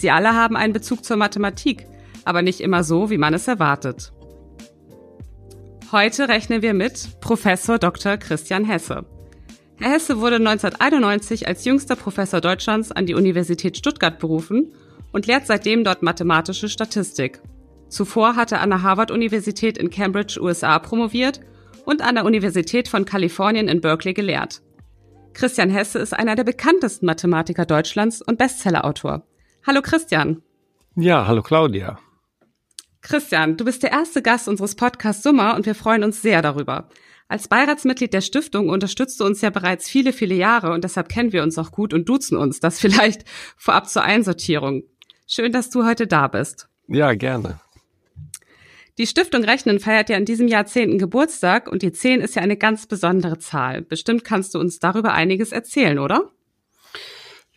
Sie alle haben einen Bezug zur Mathematik, aber nicht immer so, wie man es erwartet. Heute rechnen wir mit Professor Dr. Christian Hesse. Herr Hesse wurde 1991 als jüngster Professor Deutschlands an die Universität Stuttgart berufen und lehrt seitdem dort mathematische Statistik. Zuvor hat er an der Harvard-Universität in Cambridge, USA promoviert und an der Universität von Kalifornien in Berkeley gelehrt. Christian Hesse ist einer der bekanntesten Mathematiker Deutschlands und Bestsellerautor. Hallo Christian. Ja, hallo Claudia. Christian, du bist der erste Gast unseres Podcasts Summer und wir freuen uns sehr darüber. Als Beiratsmitglied der Stiftung unterstützt du uns ja bereits viele, viele Jahre und deshalb kennen wir uns auch gut und duzen uns. Das vielleicht vorab zur Einsortierung. Schön, dass du heute da bist. Ja, gerne. Die Stiftung Rechnen feiert ja in diesem Jahr zehnten Geburtstag und die zehn ist ja eine ganz besondere Zahl. Bestimmt kannst du uns darüber einiges erzählen, oder?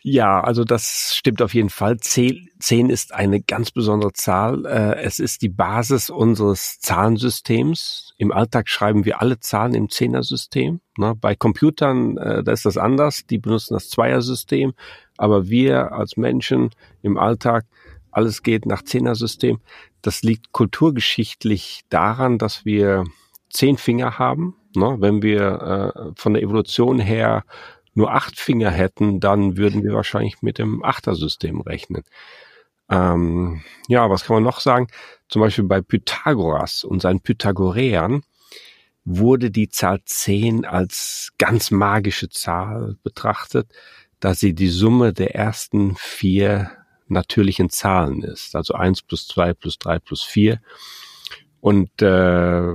Ja, also das stimmt auf jeden Fall. Zehn, ist eine ganz besondere Zahl. Äh, es ist die Basis unseres Zahlensystems. Im Alltag schreiben wir alle Zahlen im Zehnersystem. Ne? Bei Computern, äh, da ist das anders. Die benutzen das Zweiersystem. Aber wir als Menschen im Alltag, alles geht nach Zehnersystem. Das liegt kulturgeschichtlich daran, dass wir zehn Finger haben. Ne? Wenn wir äh, von der Evolution her nur acht Finger hätten, dann würden wir wahrscheinlich mit dem Achtersystem rechnen. Ähm, ja, was kann man noch sagen? Zum Beispiel bei Pythagoras und seinen Pythagoreern wurde die Zahl 10 als ganz magische Zahl betrachtet, da sie die Summe der ersten vier natürlichen Zahlen ist. Also eins plus zwei plus drei plus vier und äh,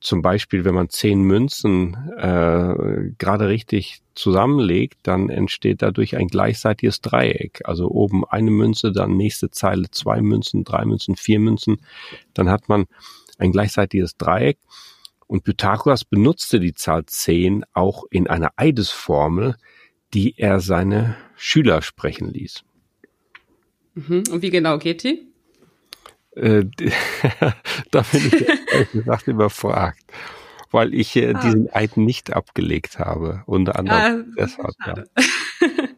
zum Beispiel, wenn man zehn Münzen äh, gerade richtig zusammenlegt, dann entsteht dadurch ein gleichseitiges Dreieck. Also oben eine Münze, dann nächste Zeile zwei Münzen, drei Münzen, vier Münzen. Dann hat man ein gleichseitiges Dreieck. Und Pythagoras benutzte die Zahl zehn auch in einer Eidesformel, die er seine Schüler sprechen ließ. Mhm. Und wie genau geht die? Äh, da bin ich ehrlich gesagt überfragt, weil ich äh, ah. diesen Eid nicht abgelegt habe. Unter anderem ah, deshalb. Ja.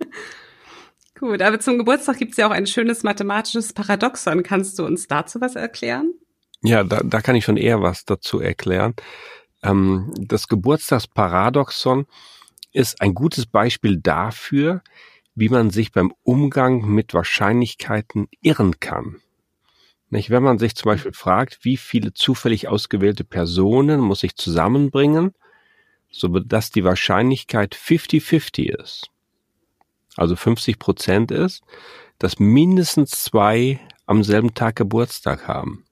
Gut, aber zum Geburtstag gibt es ja auch ein schönes mathematisches Paradoxon. Kannst du uns dazu was erklären? Ja, da, da kann ich schon eher was dazu erklären. Ähm, das Geburtstagsparadoxon ist ein gutes Beispiel dafür, wie man sich beim Umgang mit Wahrscheinlichkeiten irren kann. Nicht, wenn man sich zum Beispiel fragt, wie viele zufällig ausgewählte Personen muss ich zusammenbringen, so dass die Wahrscheinlichkeit 50-50 ist, also 50 Prozent ist, dass mindestens zwei am selben Tag Geburtstag haben.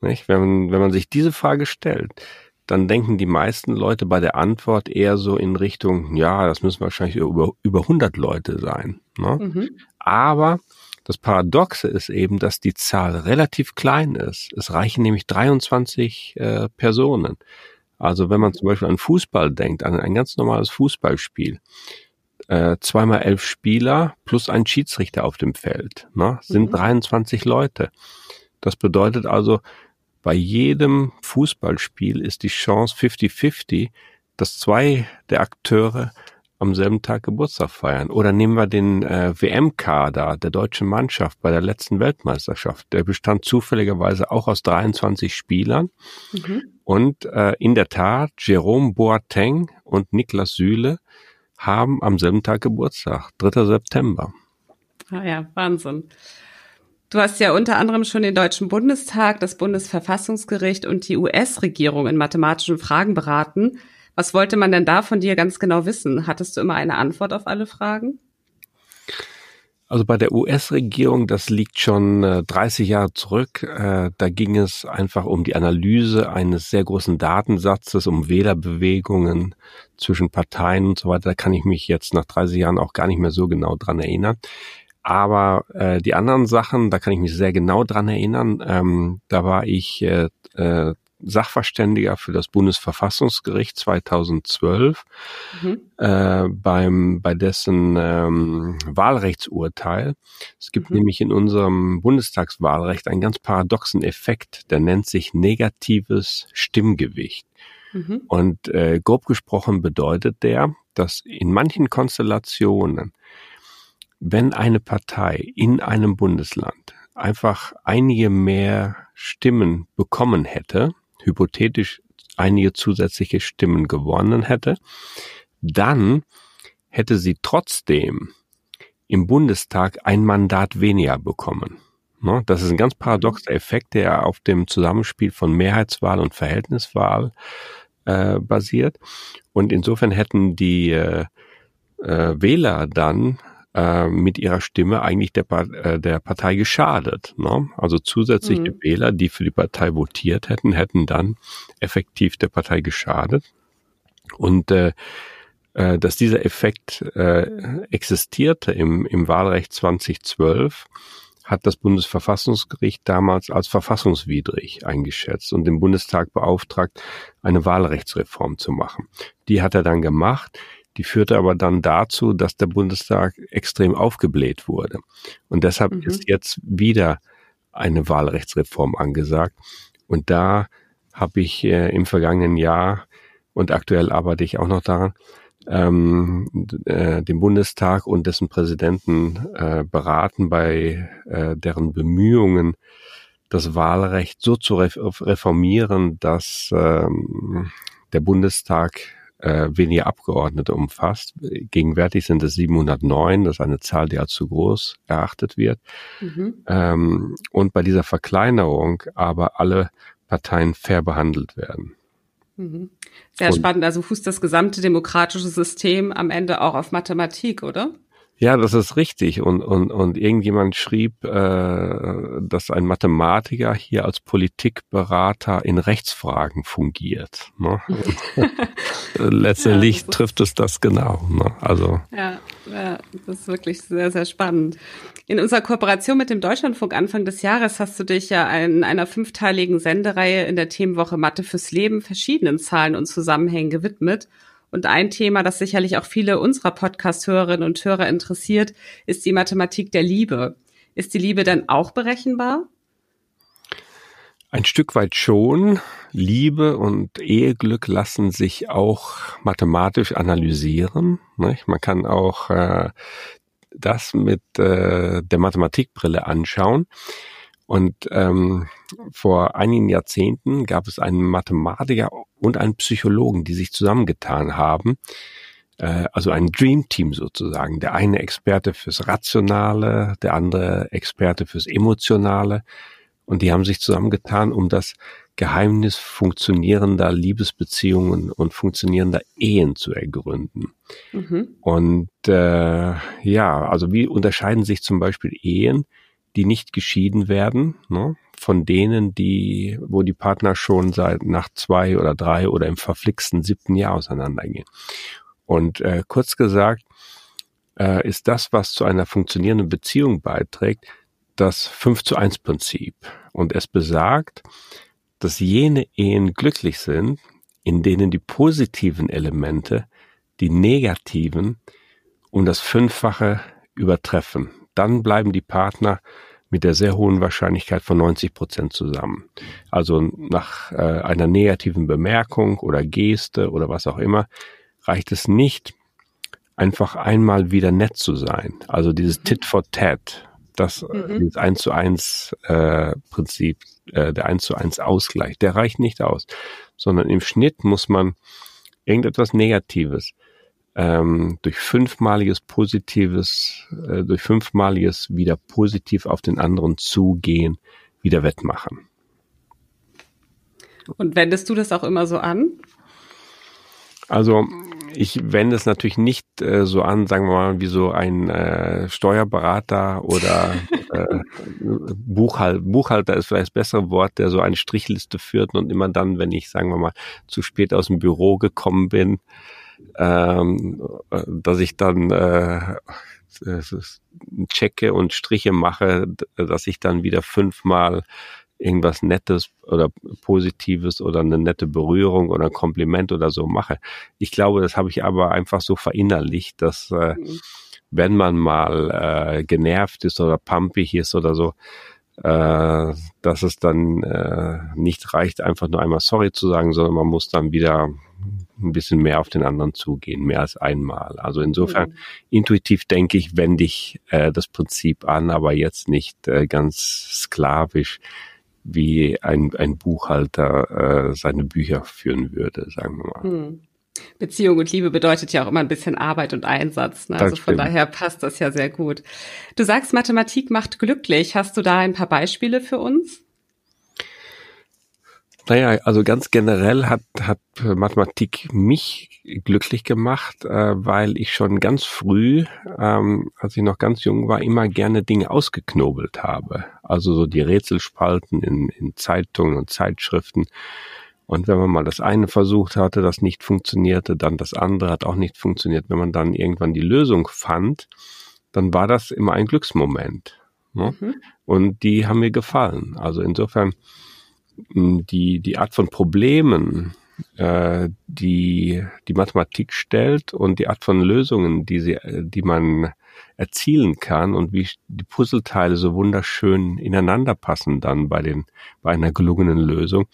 Nicht? Wenn, man, wenn man sich diese Frage stellt, dann denken die meisten Leute bei der Antwort eher so in Richtung, ja, das müssen wahrscheinlich über, über 100 Leute sein. Ne? Mhm. Aber das Paradoxe ist eben, dass die Zahl relativ klein ist. Es reichen nämlich 23 äh, Personen. Also wenn man zum Beispiel an Fußball denkt, an ein ganz normales Fußballspiel, äh, zweimal elf Spieler plus ein Schiedsrichter auf dem Feld, ne, sind mhm. 23 Leute. Das bedeutet also, bei jedem Fußballspiel ist die Chance 50-50, dass zwei der Akteure am selben Tag Geburtstag feiern. Oder nehmen wir den äh, WM-Kader der deutschen Mannschaft bei der letzten Weltmeisterschaft. Der bestand zufälligerweise auch aus 23 Spielern. Mhm. Und äh, in der Tat, Jerome Boateng und Niklas Süle haben am selben Tag Geburtstag, 3. September. Ah ja, Wahnsinn. Du hast ja unter anderem schon den Deutschen Bundestag, das Bundesverfassungsgericht und die US-Regierung in mathematischen Fragen beraten. Was wollte man denn da von dir ganz genau wissen? Hattest du immer eine Antwort auf alle Fragen? Also bei der US-Regierung, das liegt schon äh, 30 Jahre zurück. Äh, da ging es einfach um die Analyse eines sehr großen Datensatzes, um Wählerbewegungen zwischen Parteien und so weiter. Da kann ich mich jetzt nach 30 Jahren auch gar nicht mehr so genau dran erinnern. aber äh, die anderen Sachen, da kann ich mich sehr genau dran erinnern. Ähm, da war ich äh, äh, Sachverständiger für das Bundesverfassungsgericht 2012 mhm. äh, beim bei dessen ähm, Wahlrechtsurteil. Es gibt mhm. nämlich in unserem Bundestagswahlrecht einen ganz paradoxen Effekt, der nennt sich negatives Stimmgewicht. Mhm. Und äh, grob gesprochen bedeutet der, dass in manchen Konstellationen, wenn eine Partei in einem Bundesland einfach einige mehr Stimmen bekommen hätte, hypothetisch einige zusätzliche Stimmen gewonnen hätte, dann hätte sie trotzdem im Bundestag ein Mandat weniger bekommen. Ne, das ist ein ganz paradoxer Effekt, der auf dem Zusammenspiel von Mehrheitswahl und Verhältniswahl äh, basiert. Und insofern hätten die äh, äh, Wähler dann äh, mit ihrer Stimme eigentlich der, äh, der Partei geschadet. Ne? Also zusätzliche mhm. Wähler, die für die Partei votiert hätten, hätten dann effektiv der Partei geschadet. Und äh, äh, dass dieser Effekt äh, existierte im, im Wahlrecht 2012, hat das Bundesverfassungsgericht damals als verfassungswidrig eingeschätzt und den Bundestag beauftragt, eine Wahlrechtsreform zu machen. Die hat er dann gemacht. Die führte aber dann dazu, dass der Bundestag extrem aufgebläht wurde. Und deshalb mhm. ist jetzt wieder eine Wahlrechtsreform angesagt. Und da habe ich äh, im vergangenen Jahr und aktuell arbeite ich auch noch daran, ähm, äh, den Bundestag und dessen Präsidenten äh, beraten bei äh, deren Bemühungen, das Wahlrecht so zu reformieren, dass ähm, der Bundestag äh, weniger Abgeordnete umfasst. Gegenwärtig sind es 709, das ist eine Zahl, die als zu groß erachtet wird. Mhm. Ähm, und bei dieser Verkleinerung aber alle Parteien fair behandelt werden. Mhm. Sehr und, spannend. Also fußt das gesamte demokratische System am Ende auch auf Mathematik, oder? Ja, das ist richtig. Und, und, und irgendjemand schrieb, äh, dass ein Mathematiker hier als Politikberater in Rechtsfragen fungiert. Ne? Letztendlich ja, trifft es das genau. Ne? Also ja, ja, das ist wirklich sehr, sehr spannend. In unserer Kooperation mit dem Deutschlandfunk Anfang des Jahres hast du dich ja in einer fünfteiligen Sendereihe in der Themenwoche Mathe fürs Leben verschiedenen Zahlen und Zusammenhängen gewidmet. Und ein Thema, das sicherlich auch viele unserer Podcast-Hörerinnen und Hörer interessiert, ist die Mathematik der Liebe. Ist die Liebe denn auch berechenbar? Ein Stück weit schon. Liebe und Eheglück lassen sich auch mathematisch analysieren. Nicht? Man kann auch äh, das mit äh, der Mathematikbrille anschauen. Und ähm, vor einigen Jahrzehnten gab es einen Mathematiker und einen Psychologen, die sich zusammengetan haben. Äh, also ein Dream Team sozusagen. Der eine Experte fürs Rationale, der andere Experte fürs Emotionale. Und die haben sich zusammengetan, um das Geheimnis funktionierender Liebesbeziehungen und funktionierender Ehen zu ergründen. Mhm. Und äh, ja, also wie unterscheiden sich zum Beispiel Ehen, die nicht geschieden werden, ne, von denen, die, wo die Partner schon seit nach zwei oder drei oder im verflixten siebten Jahr auseinandergehen. Und äh, kurz gesagt, äh, ist das, was zu einer funktionierenden Beziehung beiträgt, das 5 zu 1 Prinzip. Und es besagt, dass jene Ehen glücklich sind, in denen die positiven Elemente die negativen um das Fünffache übertreffen dann bleiben die Partner mit der sehr hohen Wahrscheinlichkeit von 90 Prozent zusammen. Also nach äh, einer negativen Bemerkung oder Geste oder was auch immer reicht es nicht, einfach einmal wieder nett zu sein. Also dieses mhm. Tit for Tat, das äh, mhm. dieses 1 zu 1 äh, Prinzip, äh, der 1 zu 1 Ausgleich, der reicht nicht aus, sondern im Schnitt muss man irgendetwas Negatives ähm, durch fünfmaliges positives, äh, durch fünfmaliges wieder positiv auf den anderen zugehen, wieder wettmachen. Und wendest du das auch immer so an? Also ich wende es natürlich nicht äh, so an, sagen wir mal, wie so ein äh, Steuerberater oder äh, Buchhal Buchhalter ist vielleicht das bessere Wort, der so eine Strichliste führt und immer dann, wenn ich, sagen wir mal, zu spät aus dem Büro gekommen bin, ähm, dass ich dann äh, checke und Striche mache, dass ich dann wieder fünfmal irgendwas Nettes oder Positives oder eine nette Berührung oder ein Kompliment oder so mache. Ich glaube, das habe ich aber einfach so verinnerlicht, dass äh, mhm. wenn man mal äh, genervt ist oder pumpig ist oder so, äh, dass es dann äh, nicht reicht, einfach nur einmal sorry zu sagen, sondern man muss dann wieder ein bisschen mehr auf den anderen zugehen, mehr als einmal. Also insofern mhm. intuitiv denke ich, wende ich äh, das Prinzip an, aber jetzt nicht äh, ganz sklavisch wie ein, ein Buchhalter äh, seine Bücher führen würde, sagen wir mal. Hm. Beziehung und Liebe bedeutet ja auch immer ein bisschen Arbeit und Einsatz. Ne? Also von daher passt das ja sehr gut. Du sagst, Mathematik macht glücklich. Hast du da ein paar Beispiele für uns? Naja, also ganz generell hat, hat Mathematik mich glücklich gemacht, äh, weil ich schon ganz früh, ähm, als ich noch ganz jung war, immer gerne Dinge ausgeknobelt habe. Also so die Rätselspalten in, in Zeitungen und Zeitschriften. Und wenn man mal das eine versucht hatte, das nicht funktionierte, dann das andere hat auch nicht funktioniert. Wenn man dann irgendwann die Lösung fand, dann war das immer ein Glücksmoment. Ne? Mhm. Und die haben mir gefallen. Also insofern die, die Art von Problemen, äh, die die Mathematik stellt und die Art von Lösungen, die sie, die man erzielen kann und wie die Puzzleteile so wunderschön ineinander passen dann bei den bei einer gelungenen Lösung.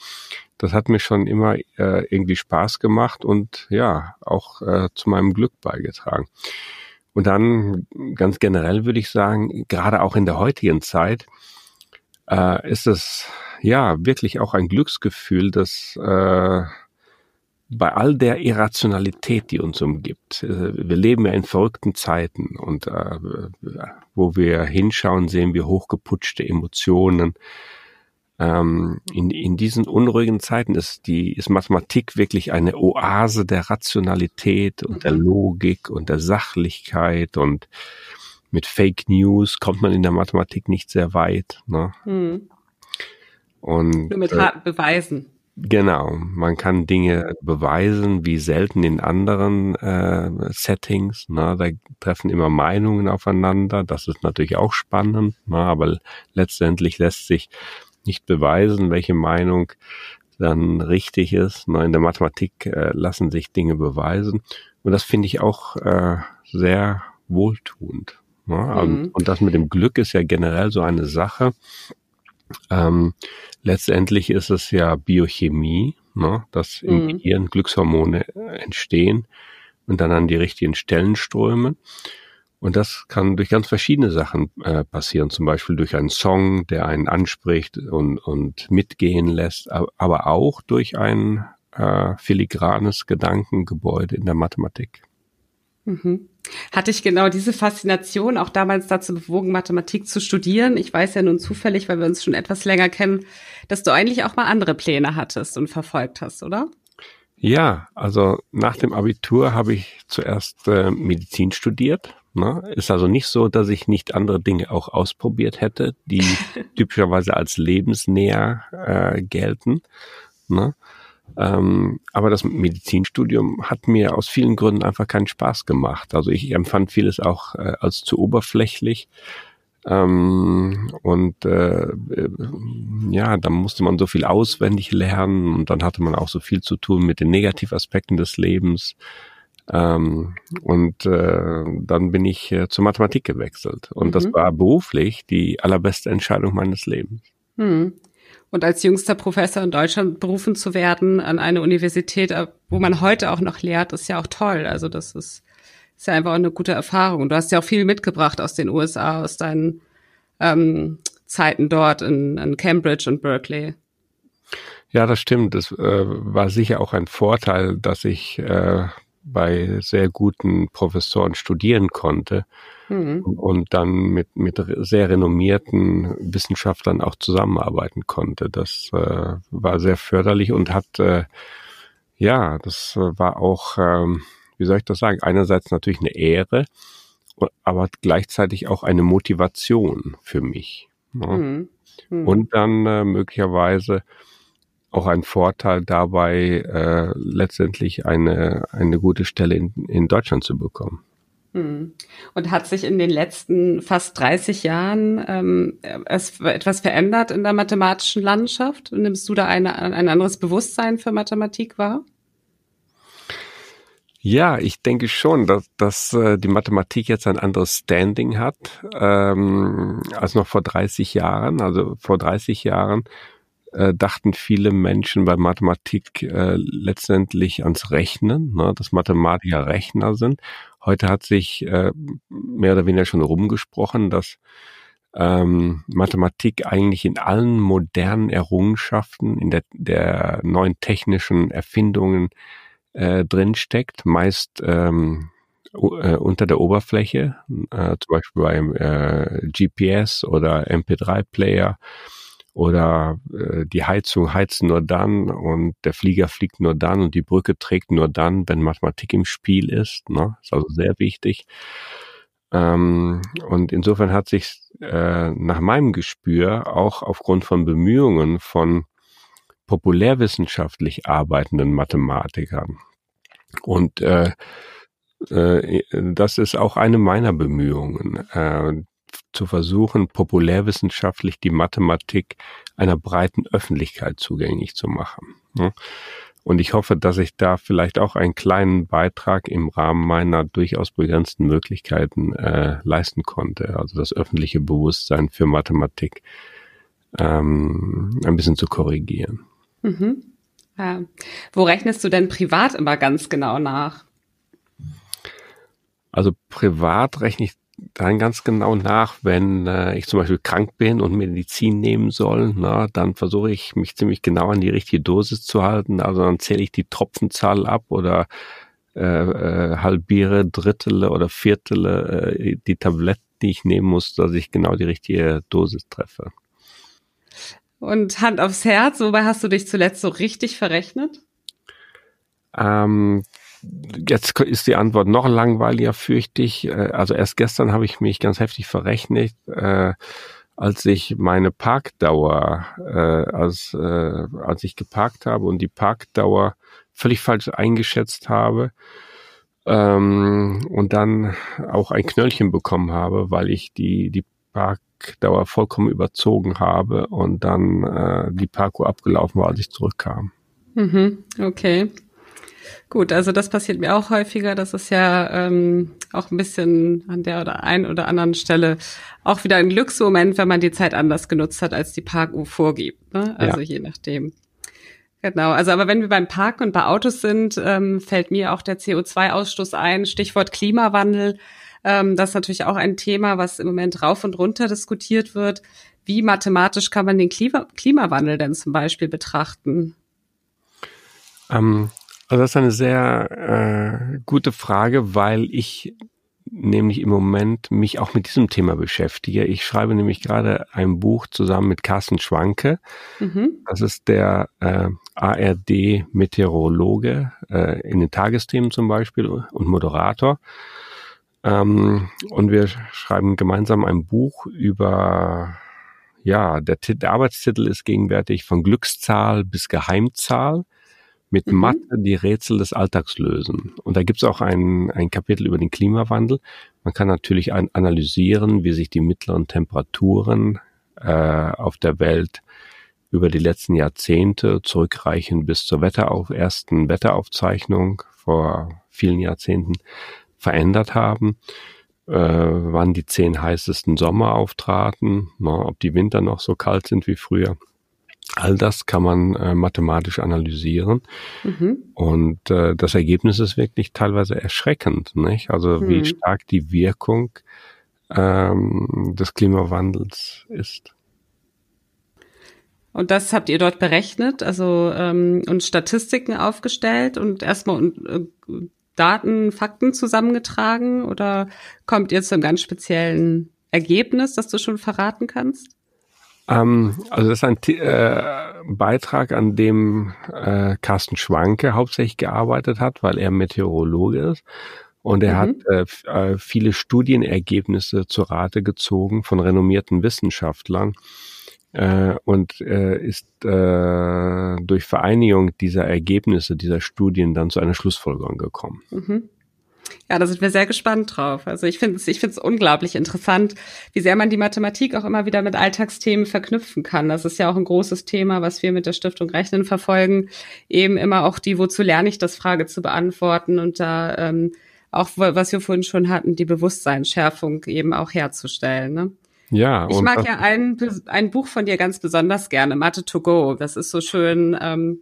Das hat mir schon immer äh, irgendwie Spaß gemacht und ja auch äh, zu meinem Glück beigetragen. Und dann ganz generell würde ich sagen, gerade auch in der heutigen Zeit äh, ist es ja wirklich auch ein Glücksgefühl, dass äh, bei all der Irrationalität, die uns umgibt, äh, wir leben ja in verrückten Zeiten und äh, wo wir hinschauen, sehen wir hochgeputschte Emotionen. Ähm, in, in diesen unruhigen Zeiten ist die ist Mathematik wirklich eine Oase der Rationalität und der mhm. Logik und der Sachlichkeit und mit Fake News kommt man in der Mathematik nicht sehr weit. Ne? Mhm. Und, Nur mit äh, harten Beweisen. Genau, man kann Dinge beweisen, wie selten in anderen äh, Settings. Na, da treffen immer Meinungen aufeinander. Das ist natürlich auch spannend, na, aber letztendlich lässt sich nicht beweisen, welche Meinung dann richtig ist. Na, in der Mathematik äh, lassen sich Dinge beweisen und das finde ich auch äh, sehr wohltuend. Na, mhm. und, das mit dem Glück ist ja generell so eine Sache. Ähm, letztendlich ist es ja Biochemie, ne, dass im mhm. Gehirn Glückshormone entstehen und dann an die richtigen Stellen strömen. Und das kann durch ganz verschiedene Sachen äh, passieren, zum Beispiel durch einen Song, der einen anspricht und, und mitgehen lässt, aber auch durch ein äh, filigranes Gedankengebäude in der Mathematik. Mhm. Hatte ich genau diese Faszination auch damals dazu bewogen, Mathematik zu studieren? Ich weiß ja nun zufällig, weil wir uns schon etwas länger kennen, dass du eigentlich auch mal andere Pläne hattest und verfolgt hast, oder? Ja, also nach dem Abitur habe ich zuerst äh, Medizin studiert. Ne? Ist also nicht so, dass ich nicht andere Dinge auch ausprobiert hätte, die typischerweise als lebensnäher äh, gelten. Ne? Ähm, aber das Medizinstudium hat mir aus vielen Gründen einfach keinen Spaß gemacht. Also ich empfand vieles auch äh, als zu oberflächlich. Ähm, und äh, äh, ja, da musste man so viel auswendig lernen und dann hatte man auch so viel zu tun mit den Negativaspekten des Lebens. Ähm, und äh, dann bin ich äh, zur Mathematik gewechselt. Und mhm. das war beruflich die allerbeste Entscheidung meines Lebens. Mhm und als jüngster Professor in Deutschland berufen zu werden an eine Universität, äh, wo man heute auch noch lehrt, ist ja auch toll. Also das ist, ist ja einfach auch eine gute Erfahrung. Du hast ja auch viel mitgebracht aus den USA, aus deinen ähm, Zeiten dort in, in Cambridge und Berkeley. Ja, das stimmt. Das äh, war sicher auch ein Vorteil, dass ich äh, bei sehr guten Professoren studieren konnte mhm. und dann mit, mit sehr renommierten Wissenschaftlern auch zusammenarbeiten konnte. Das äh, war sehr förderlich und hat, äh, ja, das war auch, ähm, wie soll ich das sagen, einerseits natürlich eine Ehre, aber gleichzeitig auch eine Motivation für mich. Ne? Mhm. Mhm. Und dann äh, möglicherweise auch ein Vorteil dabei, äh, letztendlich eine, eine gute Stelle in, in Deutschland zu bekommen. Hm. Und hat sich in den letzten fast 30 Jahren ähm, es etwas verändert in der mathematischen Landschaft? Nimmst du da eine, ein anderes Bewusstsein für Mathematik wahr? Ja, ich denke schon, dass, dass äh, die Mathematik jetzt ein anderes Standing hat ähm, als noch vor 30 Jahren. Also vor 30 Jahren äh, dachten viele Menschen bei Mathematik äh, letztendlich ans Rechnen, ne, dass Mathematiker Rechner sind. Heute hat sich äh, mehr oder weniger schon rumgesprochen, dass ähm, Mathematik eigentlich in allen modernen Errungenschaften, in der, der neuen technischen Erfindungen äh, drinsteckt, meist ähm, äh, unter der Oberfläche, äh, zum Beispiel beim äh, GPS oder MP3-Player oder äh, die Heizung heizt nur dann und der Flieger fliegt nur dann und die Brücke trägt nur dann, wenn Mathematik im Spiel ist. Ne? Ist also sehr wichtig. Ähm, und insofern hat sich äh, nach meinem Gespür auch aufgrund von Bemühungen von populärwissenschaftlich arbeitenden Mathematikern und äh, äh, das ist auch eine meiner Bemühungen, äh, zu versuchen, populärwissenschaftlich die Mathematik einer breiten Öffentlichkeit zugänglich zu machen. Ne? Und ich hoffe, dass ich da vielleicht auch einen kleinen Beitrag im Rahmen meiner durchaus begrenzten Möglichkeiten äh, leisten konnte. Also das öffentliche Bewusstsein für Mathematik ähm, ein bisschen zu korrigieren. Mhm. Ja. Wo rechnest du denn privat immer ganz genau nach? Also privat rechne ich dann ganz genau nach, wenn äh, ich zum Beispiel krank bin und Medizin nehmen soll, na, dann versuche ich mich ziemlich genau an die richtige Dosis zu halten. Also dann zähle ich die Tropfenzahl ab oder äh, äh, halbiere Drittele oder Viertele äh, die Tabletten, die ich nehmen muss, dass ich genau die richtige Dosis treffe. Und Hand aufs Herz, wobei hast du dich zuletzt so richtig verrechnet? Ähm, jetzt ist die Antwort noch langweiliger, fürchte ich. Äh, also erst gestern habe ich mich ganz heftig verrechnet, äh, als ich meine Parkdauer, äh, als, äh, als ich geparkt habe und die Parkdauer völlig falsch eingeschätzt habe ähm, und dann auch ein Knöllchen bekommen habe, weil ich die, die Parkdauer vollkommen überzogen habe und dann äh, die Parkuhr abgelaufen war, als ich zurückkam. Mhm, okay. Gut, also das passiert mir auch häufiger. Das ist ja ähm, auch ein bisschen an der oder ein oder anderen Stelle auch wieder ein Glücksmoment, wenn man die Zeit anders genutzt hat, als die Parkuhr vorgibt. Ne? Also ja. je nachdem. Genau, also aber wenn wir beim Parken und bei Autos sind, ähm, fällt mir auch der CO2-Ausstoß ein, Stichwort Klimawandel. Ähm, das ist natürlich auch ein Thema, was im Moment rauf und runter diskutiert wird. Wie mathematisch kann man den Klima Klimawandel denn zum Beispiel betrachten? Ähm, also das ist eine sehr äh, gute Frage, weil ich nämlich im Moment mich auch mit diesem Thema beschäftige. Ich schreibe nämlich gerade ein Buch zusammen mit Carsten Schwanke. Mhm. Das ist der äh, ARD-Meteorologe äh, in den Tagesthemen zum Beispiel und Moderator. Ähm, und wir schreiben gemeinsam ein Buch über, ja, der, der Arbeitstitel ist gegenwärtig von Glückszahl bis Geheimzahl mit mhm. Mathe die Rätsel des Alltags lösen. Und da gibt es auch ein, ein Kapitel über den Klimawandel. Man kann natürlich ein, analysieren, wie sich die mittleren Temperaturen äh, auf der Welt über die letzten Jahrzehnte zurückreichen bis zur Wetterauf ersten Wetteraufzeichnung vor vielen Jahrzehnten verändert haben, äh, wann die zehn heißesten Sommer auftraten, na, ob die Winter noch so kalt sind wie früher. All das kann man äh, mathematisch analysieren. Mhm. Und äh, das Ergebnis ist wirklich teilweise erschreckend. Nicht? Also mhm. wie stark die Wirkung ähm, des Klimawandels ist. Und das habt ihr dort berechnet, also ähm, und Statistiken aufgestellt und erstmal und, äh, Daten, Fakten zusammengetragen oder kommt ihr zu einem ganz speziellen Ergebnis, das du schon verraten kannst? Ähm, also das ist ein äh, Beitrag, an dem äh, Carsten Schwanke hauptsächlich gearbeitet hat, weil er Meteorologe ist. Und er mhm. hat äh, äh, viele Studienergebnisse zur Rate gezogen von renommierten Wissenschaftlern äh, und äh, ist äh, durch Vereinigung dieser Ergebnisse, dieser Studien dann zu einer Schlussfolgerung gekommen. Mhm. Ja, da sind wir sehr gespannt drauf. Also ich finde es ich finde es unglaublich interessant, wie sehr man die Mathematik auch immer wieder mit Alltagsthemen verknüpfen kann. Das ist ja auch ein großes Thema, was wir mit der Stiftung Rechnen verfolgen, eben immer auch die Wozu lerne ich das Frage zu beantworten und da ähm, auch was wir vorhin schon hatten, die Bewusstseinsschärfung eben auch herzustellen. Ne? Ja. Ich mag ja ein, ein Buch von dir ganz besonders gerne, Mathe to go. Das ist so schön. Ähm,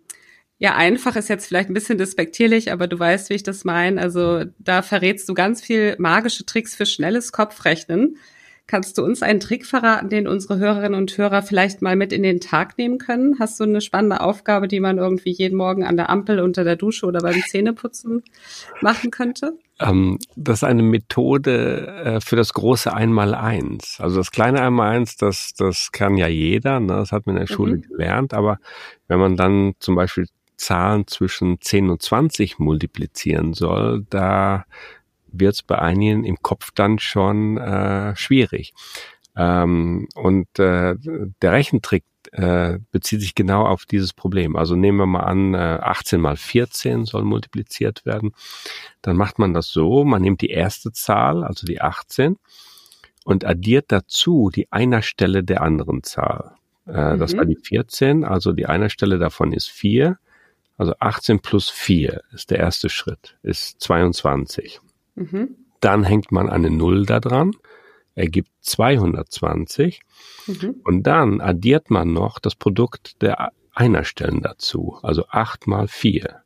ja, einfach ist jetzt vielleicht ein bisschen despektierlich, aber du weißt, wie ich das meine. Also da verrätst du ganz viel magische Tricks für schnelles Kopfrechnen. Kannst du uns einen Trick verraten, den unsere Hörerinnen und Hörer vielleicht mal mit in den Tag nehmen können? Hast du eine spannende Aufgabe, die man irgendwie jeden Morgen an der Ampel, unter der Dusche oder beim Zähneputzen machen könnte? Ähm, das ist eine Methode äh, für das große Einmaleins. Also das kleine Einmaleins, das, das kann ja jeder, ne? das hat man in der Schule mhm. gelernt, aber wenn man dann zum Beispiel Zahlen zwischen 10 und 20 multiplizieren soll, da wird es bei einigen im Kopf dann schon äh, schwierig. Ähm, und äh, der Rechentrick äh, bezieht sich genau auf dieses Problem. Also nehmen wir mal an, äh, 18 mal 14 soll multipliziert werden. Dann macht man das so, man nimmt die erste Zahl, also die 18, und addiert dazu die Einerstelle der anderen Zahl. Äh, mhm. Das war die 14, also die Einerstelle davon ist 4. Also 18 plus 4 ist der erste Schritt, ist 22. Mhm. Dann hängt man eine Null da dran, ergibt 220. Mhm. Und dann addiert man noch das Produkt der Einerstellen dazu, also 8 mal 4.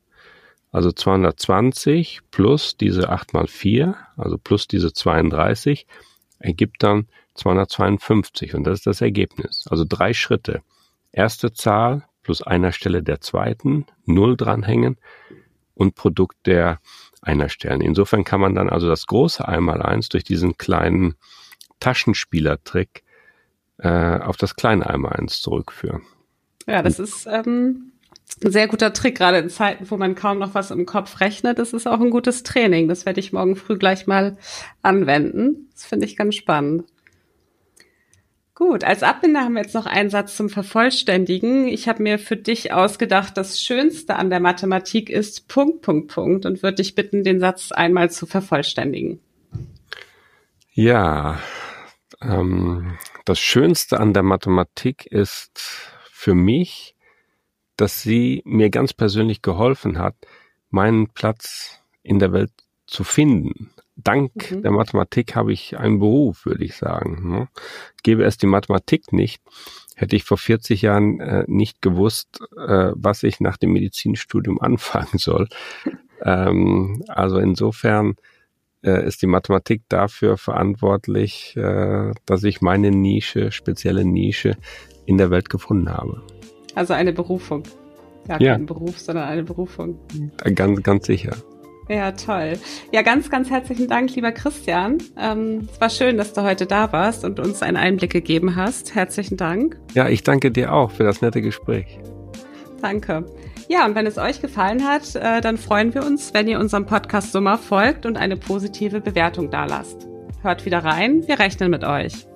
Also 220 plus diese 8 mal 4, also plus diese 32, ergibt dann 252 und das ist das Ergebnis. Also drei Schritte. Erste Zahl plus einer Stelle der zweiten, Null dranhängen und Produkt der einer Stellen. Insofern kann man dann also das große Einmaleins durch diesen kleinen Taschenspielertrick äh, auf das kleine Einmaleins zurückführen. Ja, das ist ähm, ein sehr guter Trick, gerade in Zeiten, wo man kaum noch was im Kopf rechnet. Das ist auch ein gutes Training. Das werde ich morgen früh gleich mal anwenden. Das finde ich ganz spannend. Gut, als Abbinder haben wir jetzt noch einen Satz zum Vervollständigen. Ich habe mir für dich ausgedacht, das Schönste an der Mathematik ist Punkt, Punkt, Punkt und würde dich bitten, den Satz einmal zu vervollständigen. Ja, ähm, das Schönste an der Mathematik ist für mich, dass sie mir ganz persönlich geholfen hat, meinen Platz in der Welt zu finden dank mhm. der Mathematik habe ich einen Beruf, würde ich sagen. Ne? Gäbe es die Mathematik nicht, hätte ich vor 40 Jahren äh, nicht gewusst, äh, was ich nach dem Medizinstudium anfangen soll. ähm, also insofern äh, ist die Mathematik dafür verantwortlich, äh, dass ich meine Nische, spezielle Nische in der Welt gefunden habe. Also eine Berufung. Gar ja. kein Beruf, sondern eine Berufung. Ganz, ganz sicher. Ja, toll. Ja, ganz, ganz herzlichen Dank, lieber Christian. Ähm, es war schön, dass du heute da warst und uns einen Einblick gegeben hast. Herzlichen Dank. Ja, ich danke dir auch für das nette Gespräch. Danke. Ja, und wenn es euch gefallen hat, äh, dann freuen wir uns, wenn ihr unserem Podcast Summer folgt und eine positive Bewertung dalasst. Hört wieder rein, wir rechnen mit euch.